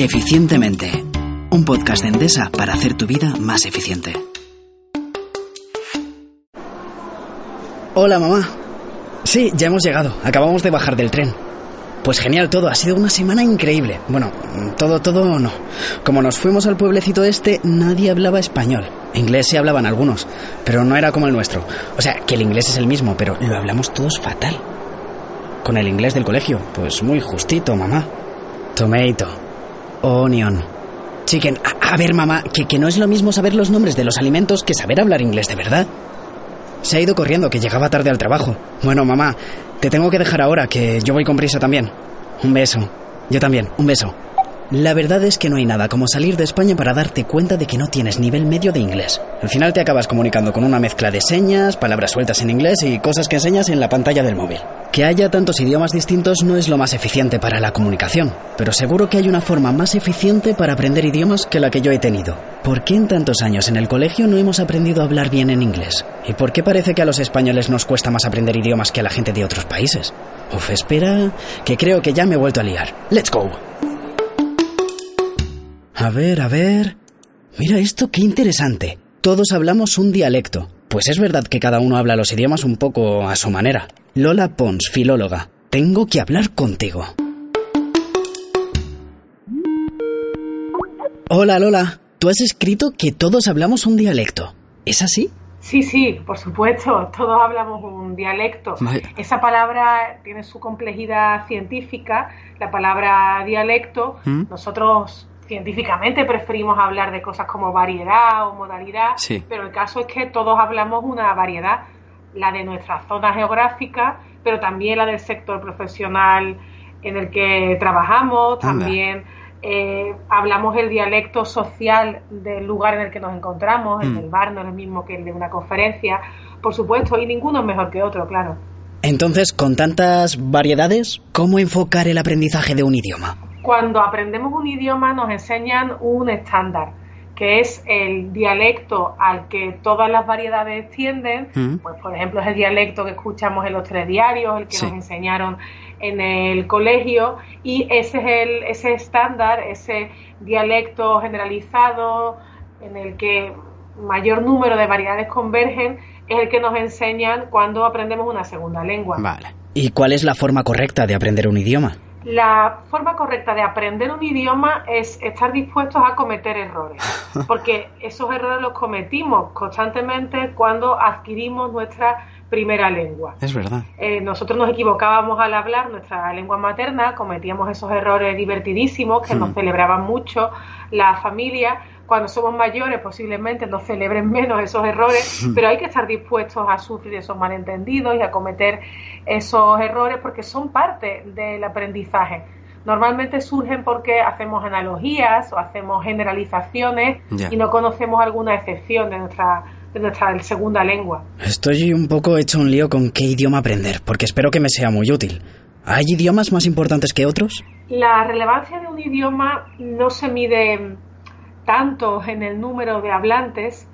Eficientemente. Un podcast de Endesa para hacer tu vida más eficiente. Hola, mamá. Sí, ya hemos llegado. Acabamos de bajar del tren. Pues genial todo, ha sido una semana increíble. Bueno, todo, todo no. Como nos fuimos al pueblecito este, nadie hablaba español. Inglés sí hablaban algunos, pero no era como el nuestro. O sea, que el inglés es el mismo, pero lo hablamos todos fatal. Con el inglés del colegio, pues muy justito, mamá. Tomato, onion, chicken. A, a ver, mamá, que, que no es lo mismo saber los nombres de los alimentos que saber hablar inglés de verdad. Se ha ido corriendo, que llegaba tarde al trabajo. Bueno, mamá, te tengo que dejar ahora, que yo voy con prisa también. Un beso. Yo también, un beso. La verdad es que no hay nada como salir de España para darte cuenta de que no tienes nivel medio de inglés. Al final te acabas comunicando con una mezcla de señas, palabras sueltas en inglés y cosas que enseñas en la pantalla del móvil. Que haya tantos idiomas distintos no es lo más eficiente para la comunicación, pero seguro que hay una forma más eficiente para aprender idiomas que la que yo he tenido. ¿Por qué en tantos años en el colegio no hemos aprendido a hablar bien en inglés? ¿Y por qué parece que a los españoles nos cuesta más aprender idiomas que a la gente de otros países? Uf, espera, que creo que ya me he vuelto a liar. ¡Let's go! A ver, a ver. Mira esto, qué interesante. Todos hablamos un dialecto. Pues es verdad que cada uno habla los idiomas un poco a su manera. Lola Pons, filóloga. Tengo que hablar contigo. Hola Lola, tú has escrito que todos hablamos un dialecto. ¿Es así? Sí, sí, por supuesto, todos hablamos un dialecto. Vaya. Esa palabra tiene su complejidad científica, la palabra dialecto. ¿Mm? Nosotros científicamente preferimos hablar de cosas como variedad o modalidad, Sí. pero el caso es que todos hablamos una variedad, la de nuestra zona geográfica, pero también la del sector profesional en el que trabajamos, Anda. también eh, hablamos el dialecto social del lugar en el que nos encontramos, el Mm. del bar no es el mismo que el de una conferencia, por supuesto, y ninguno es mejor que otro, claro. Entonces, con tantas variedades, ¿cómo enfocar el aprendizaje de un idioma? Cuando aprendemos un idioma nos enseñan un estándar, que es el dialecto al que todas las variedades tienden. Mm. Pues, por ejemplo, es el dialecto que escuchamos en los telediarios, el que Sí. nos enseñaron en el colegio, y ese es el, ese estándar, ese dialecto generalizado en el que mayor número de variedades convergen, es el que nos enseñan cuando aprendemos una segunda lengua. Vale. ¿Y cuál es la forma correcta de aprender un idioma? La forma correcta de aprender un idioma es estar dispuestos a cometer errores, porque esos errores los cometimos constantemente cuando adquirimos nuestra primera lengua. Es verdad. Eh, nosotros nos equivocábamos al hablar nuestra lengua materna, cometíamos esos errores divertidísimos que Hmm. nos celebraban mucho la familia. Cuando somos mayores posiblemente nos celebren menos esos errores, pero hay que estar dispuestos a sufrir esos malentendidos y a cometer esos errores porque son parte del aprendizaje. Normalmente surgen porque hacemos analogías o hacemos generalizaciones Ya. y no conocemos alguna excepción de nuestra, de nuestra segunda lengua. Estoy un poco hecho un lío con qué idioma aprender, porque espero que me sea muy útil. ¿Hay idiomas más importantes que otros? La relevancia de un idioma no se mide tanto en el número de hablantes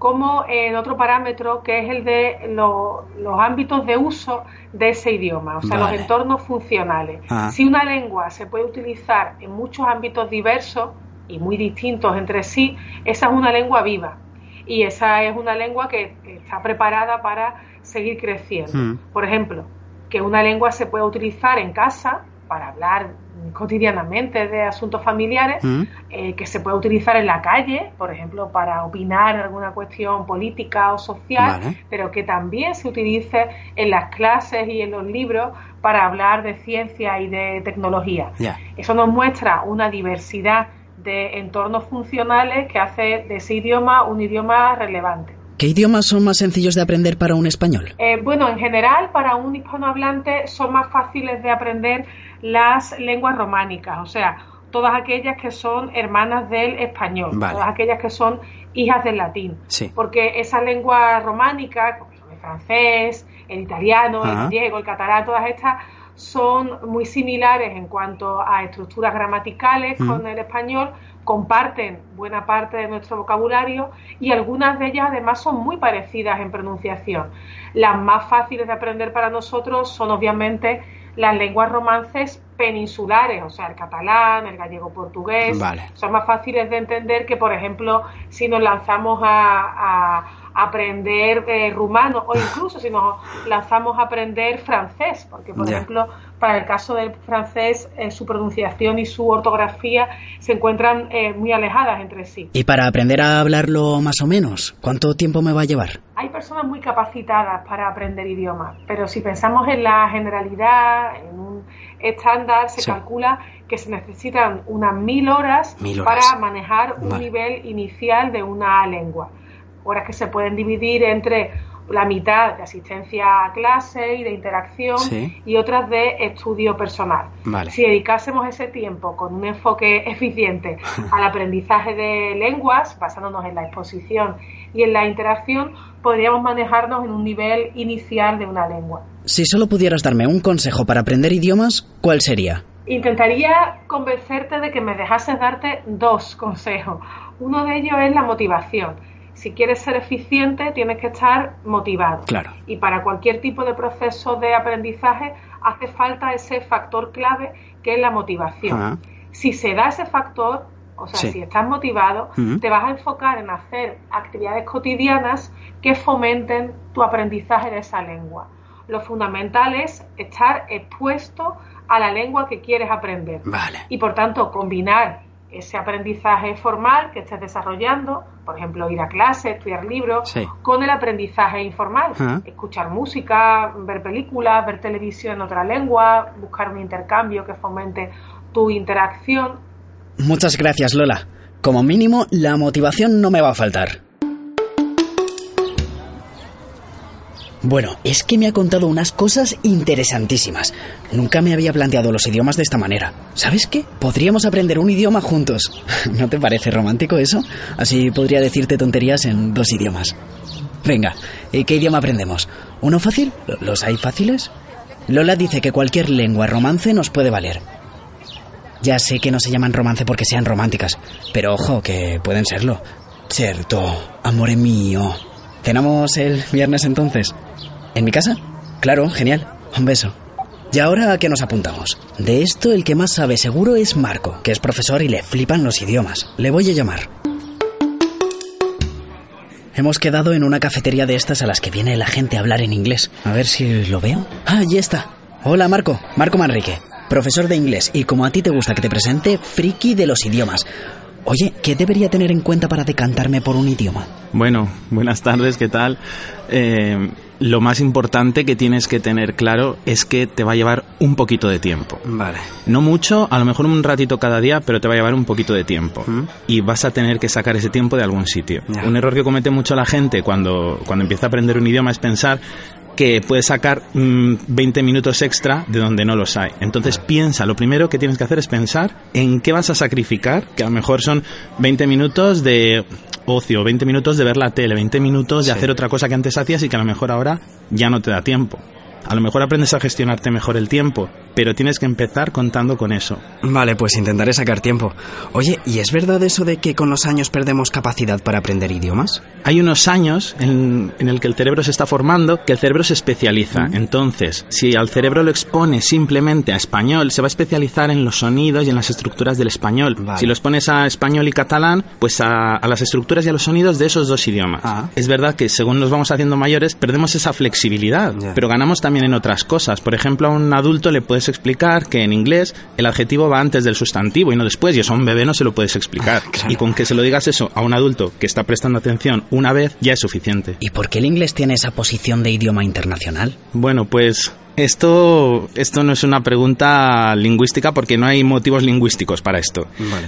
como en otro parámetro que es el de lo- los ámbitos de uso de ese idioma, o sea, Vale. los entornos funcionales. Ah. Si una lengua se puede utilizar en muchos ámbitos diversos y muy distintos entre sí, esa es una lengua viva y esa es una lengua que está preparada para seguir creciendo. Mm. Por ejemplo, que una lengua se pueda utilizar en casa para hablar cotidianamente de asuntos familiares, Mm. eh, que se puede utilizar en la calle, por ejemplo, para opinar en alguna cuestión política o social, Vale. pero que también se utilice en las clases y en los libros para hablar de ciencia y de tecnología. Eso nos muestra una diversidad de entornos funcionales que hace de ese idioma un idioma relevante. ¿Qué idiomas son más sencillos de aprender para un español? Eh, bueno, en general, para un hispanohablante son más fáciles de aprender las lenguas románicas, o sea, todas aquellas que son hermanas del español, Vale. todas aquellas que son hijas del latín. Sí. Porque esa lengua románica, como el francés, el italiano, Ajá. el griego, el catalán, todas estas son muy similares en cuanto a estructuras gramaticales Mm. con el español, comparten buena parte de nuestro vocabulario y algunas de ellas además son muy parecidas en pronunciación. Las más fáciles de aprender para nosotros son obviamente las lenguas romances, peninsulares, o sea, el catalán, el gallego-portugués, son más fáciles de entender que, por ejemplo, si nos lanzamos a, aprender eh, rumano o incluso si nos lanzamos a aprender francés, porque, por ejemplo, para el caso del francés, eh, su pronunciación y su ortografía se encuentran eh, muy alejadas entre sí. ¿Y para aprender a hablarlo más o menos? ¿Cuánto tiempo me va a llevar? Hay personas muy capacitadas para aprender idiomas, pero si pensamos en la generalidad, en un estándar, se calcula que se necesitan unas mil horas, para manejar un nivel inicial de una lengua. Horas que se pueden dividir entre la mitad de asistencia a clase y de interacción y otras de estudio personal. Si dedicásemos ese tiempo con un enfoque eficiente al aprendizaje de lenguas, basándonos en la exposición y en la interacción, podríamos manejarnos en un nivel inicial de una lengua. Si solo pudieras darme un consejo para aprender idiomas, ¿cuál sería? Intentaría convencerte de que me dejases darte dos consejos. Uno de ellos es la motivación. Si quieres ser eficiente, tienes que estar motivado. Claro. Y para cualquier tipo de proceso de aprendizaje hace falta ese factor clave que es la motivación. Si se da ese factor, o sea, si estás motivado, te vas a enfocar en hacer actividades cotidianas que fomenten tu aprendizaje de esa lengua. Lo fundamental es estar expuesto a la lengua que quieres aprender. Vale. Y por tanto, combinar ese aprendizaje formal que estés desarrollando, por ejemplo, ir a clase, estudiar libros, con el aprendizaje informal, escuchar música, ver películas, ver televisión en otra lengua, buscar un intercambio que fomente tu interacción. Muchas gracias, Lola. Como mínimo, la motivación no me va a faltar. Bueno, es que me ha contado unas cosas interesantísimas. Nunca me había planteado los idiomas de esta manera. ¿Sabes qué? Podríamos aprender un idioma juntos. ¿No te parece romántico eso? Así podría decirte tonterías en dos idiomas. Venga, ¿qué idioma aprendemos? ¿Uno fácil? ¿Los hay fáciles? Lola dice que cualquier lengua romance nos puede valer. Ya sé que no se llaman romance porque sean románticas, pero ojo, que pueden serlo. Cierto, amore mío. ¿Cenamos el viernes entonces? ¿En mi casa? Claro, genial. Un beso. ¿Y ahora a qué nos apuntamos? De esto el que más sabe seguro es Marco, que es profesor y le flipan los idiomas. Le voy a llamar. Hemos quedado en una cafetería de estas a las que viene la gente a hablar en inglés. A ver si lo veo. Ah, ya está. Hola Marco, Marco Manrique, profesor de inglés y como a ti te gusta que te presente, friki de los idiomas. Oye, ¿qué debería tener en cuenta para decantarme por un idioma? Bueno, buenas tardes, ¿qué tal? Eh, lo más importante que tienes que tener claro es que te va a llevar un poquito de tiempo. Vale. No mucho, a lo mejor un ratito cada día, pero te va a llevar un poquito de tiempo. Y vas a tener que sacar ese tiempo de algún sitio. Un error que comete mucho la gente cuando, cuando empieza a aprender un idioma es pensar que puedes sacar 20 mm, minutos extra de donde no los hay. Entonces piensa, lo primero que tienes que hacer es pensar en qué vas a sacrificar, que a lo mejor son 20 minutos de ocio, 20 minutos de ver la tele, 20 minutos de hacer otra cosa que antes hacías y que a lo mejor ahora ya no te da tiempo. A lo mejor aprendes a gestionarte mejor el tiempo, pero tienes que empezar contando con eso. Vale, pues intentaré sacar tiempo. Oye, ¿y es verdad eso de que con los años perdemos capacidad para aprender idiomas? Hay unos años en, el que el cerebro se está formando, que el cerebro se especializa. Entonces, si al cerebro lo expone simplemente a español, se va a especializar en los sonidos y en las estructuras del español. Si lo expones a español y catalán, pues a, las estructuras y a los sonidos de esos dos idiomas. Ah. Es verdad que según nos vamos haciendo mayores, perdemos esa flexibilidad, pero ganamos también en otras cosas. Por ejemplo, a un adulto le puedes explicar que en inglés el adjetivo va antes del sustantivo y no después, y eso a un bebé no se lo puedes explicar. Y con que se lo digas eso a un adulto que está prestando atención una vez, ya es suficiente. ¿Y por qué el inglés tiene esa posición de idioma internacional? Bueno, pues esto, esto no es una pregunta lingüística porque no hay motivos lingüísticos para esto.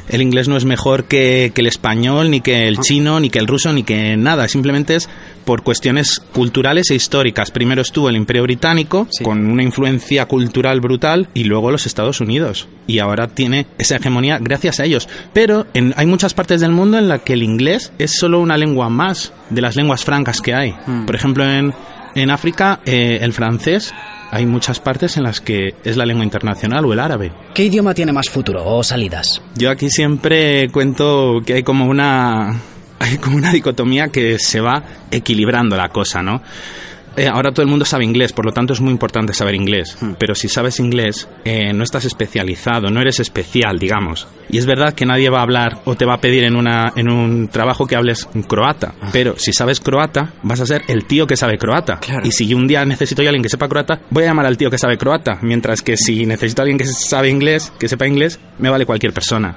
El inglés no es mejor que, el español, ni que el chino, ni que el ruso, ni que nada. Simplemente es por cuestiones culturales e históricas. Primero estuvo el Imperio Británico, con una influencia cultural brutal, y luego los Estados Unidos. Y ahora tiene esa hegemonía gracias a ellos. Pero hay muchas partes del mundo en las que el inglés es solo una lengua más de las lenguas francas que hay. Mm. Por ejemplo, en, en África, eh, el francés hay muchas partes en las que es la lengua internacional o el árabe. ¿Qué idioma tiene más futuro o salidas? Yo aquí siempre cuento que hay como una hay como una dicotomía que se va equilibrando la cosa, ¿no? Eh, ahora todo el mundo sabe inglés, por lo tanto es muy importante saber inglés. Hmm. Pero si sabes inglés, eh, no estás especializado, no eres especial, digamos. Y es verdad que nadie va a hablar o te va a pedir en, una, en un trabajo que hables croata. Ah. Pero si sabes croata, vas a ser el tío que sabe croata. Y si un día necesito a alguien que sepa croata, voy a llamar al tío que sabe croata. Mientras que si necesito a alguien que sabe inglés, que sepa inglés, me vale cualquier persona.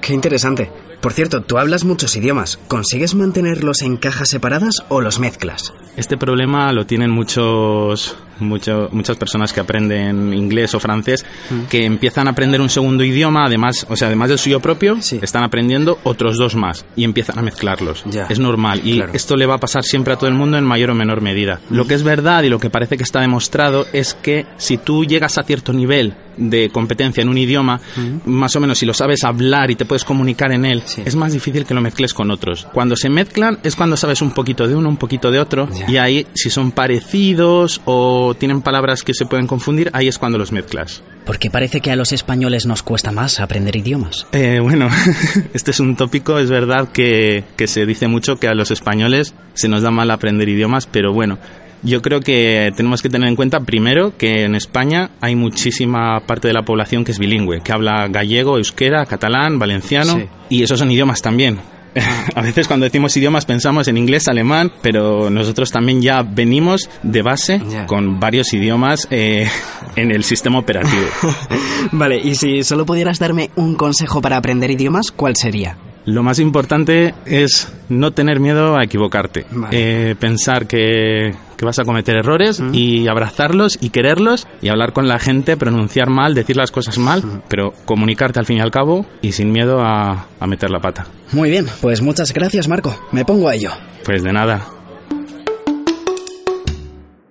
¡Qué interesante! Por cierto, tú hablas muchos idiomas. ¿Consigues mantenerlos en cajas separadas o los mezclas? Este problema lo tienen muchos mucho, muchas personas que aprenden inglés o francés mm. que empiezan a aprender un segundo idioma, además, o sea, además del suyo propio, están aprendiendo otros dos más y empiezan a mezclarlos. es normal y esto le va a pasar siempre a todo el mundo en mayor o menor medida. Lo que es verdad y lo que parece que está demostrado es que si tú llegas a cierto nivel de competencia en un idioma, más o menos si lo sabes hablar y te puedes comunicar en él, es más difícil que lo mezcles con otros. Cuando se mezclan es cuando sabes un poquito de uno, un poquito de otro y ahí si son parecidos o tienen palabras que se pueden confundir, ahí es cuando los mezclas. Porque parece que a los españoles nos cuesta más aprender idiomas. Eh, bueno, este es un tópico, es verdad que, que se dice mucho que a los españoles se nos da mal aprender idiomas, pero bueno, yo creo que tenemos que tener en cuenta primero que en España hay muchísima parte de la población que es bilingüe, que habla gallego, euskera, catalán, valenciano y esos son idiomas también. a veces cuando decimos idiomas pensamos en inglés, alemán, pero nosotros también ya venimos de base con varios idiomas eh, en el sistema operativo. vale, y si solo pudieras darme un consejo para aprender idiomas, ¿cuál sería? Lo más importante es no tener miedo a equivocarte. Eh, pensar que, vas a cometer errores y abrazarlos y quererlos y hablar con la gente, pronunciar mal, decir las cosas mal, pero comunicarte al fin y al cabo y sin miedo a, a meter la pata. Muy bien, pues muchas gracias Marco. Me pongo a ello. Pues de nada.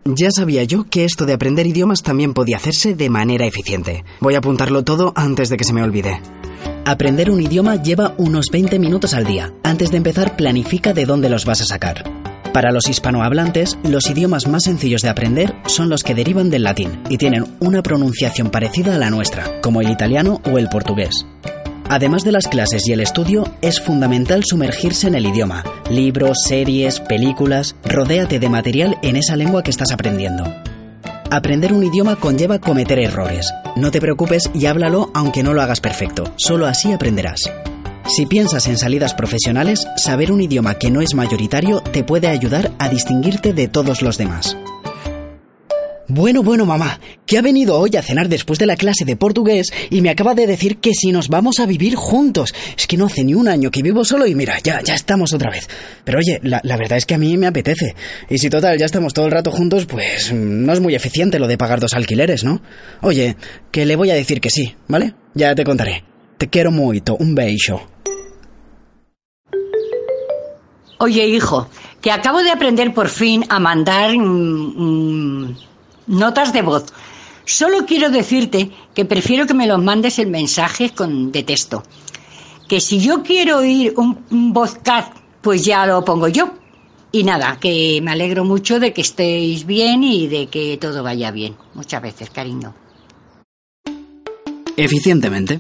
Ya sabía yo que esto de aprender idiomas también podía hacerse de manera eficiente. Voy a apuntarlo todo antes de que se me olvide. Aprender un idioma lleva unos 20 minutos al día. Antes de empezar, planifica de dónde los vas a sacar. Para los hispanohablantes, los idiomas más sencillos de aprender son los que derivan del latín y tienen una pronunciación parecida a la nuestra, como el italiano o el portugués. Además de las clases y el estudio, es fundamental sumergirse en el idioma. Libros, series, películas, rodéate de material en esa lengua que estás aprendiendo. Aprender un idioma conlleva cometer errores. No te preocupes y háblalo aunque no lo hagas perfecto. Solo así aprenderás. Si piensas en salidas profesionales, saber un idioma que no es mayoritario te puede ayudar a distinguirte de todos los demás. Bueno, bueno, mamá, que ha venido hoy a cenar después de la clase de portugués y me acaba de decir que si nos vamos a vivir juntos. Es que no hace ni un año que vivo solo y mira, ya, ya estamos otra vez. Pero oye, la, verdad es que a mí me apetece. Y si total ya estamos todo el rato juntos, pues mm, no es muy eficiente lo de pagar dos alquileres, ¿no? Oye, que le voy a decir que sí, ¿vale? Ya te contaré. Te quiero mucho, un beso. Oye, hijo, que acabo de aprender por fin a mandar... Mm, notas de voz. Solo quiero decirte que prefiero que me los mandes en mensajes con, de texto. Que si yo quiero oír un, un pues ya lo pongo yo. Y nada, que me alegro mucho de que estéis bien y de que todo vaya bien. Muchas veces, cariño. Eficientemente.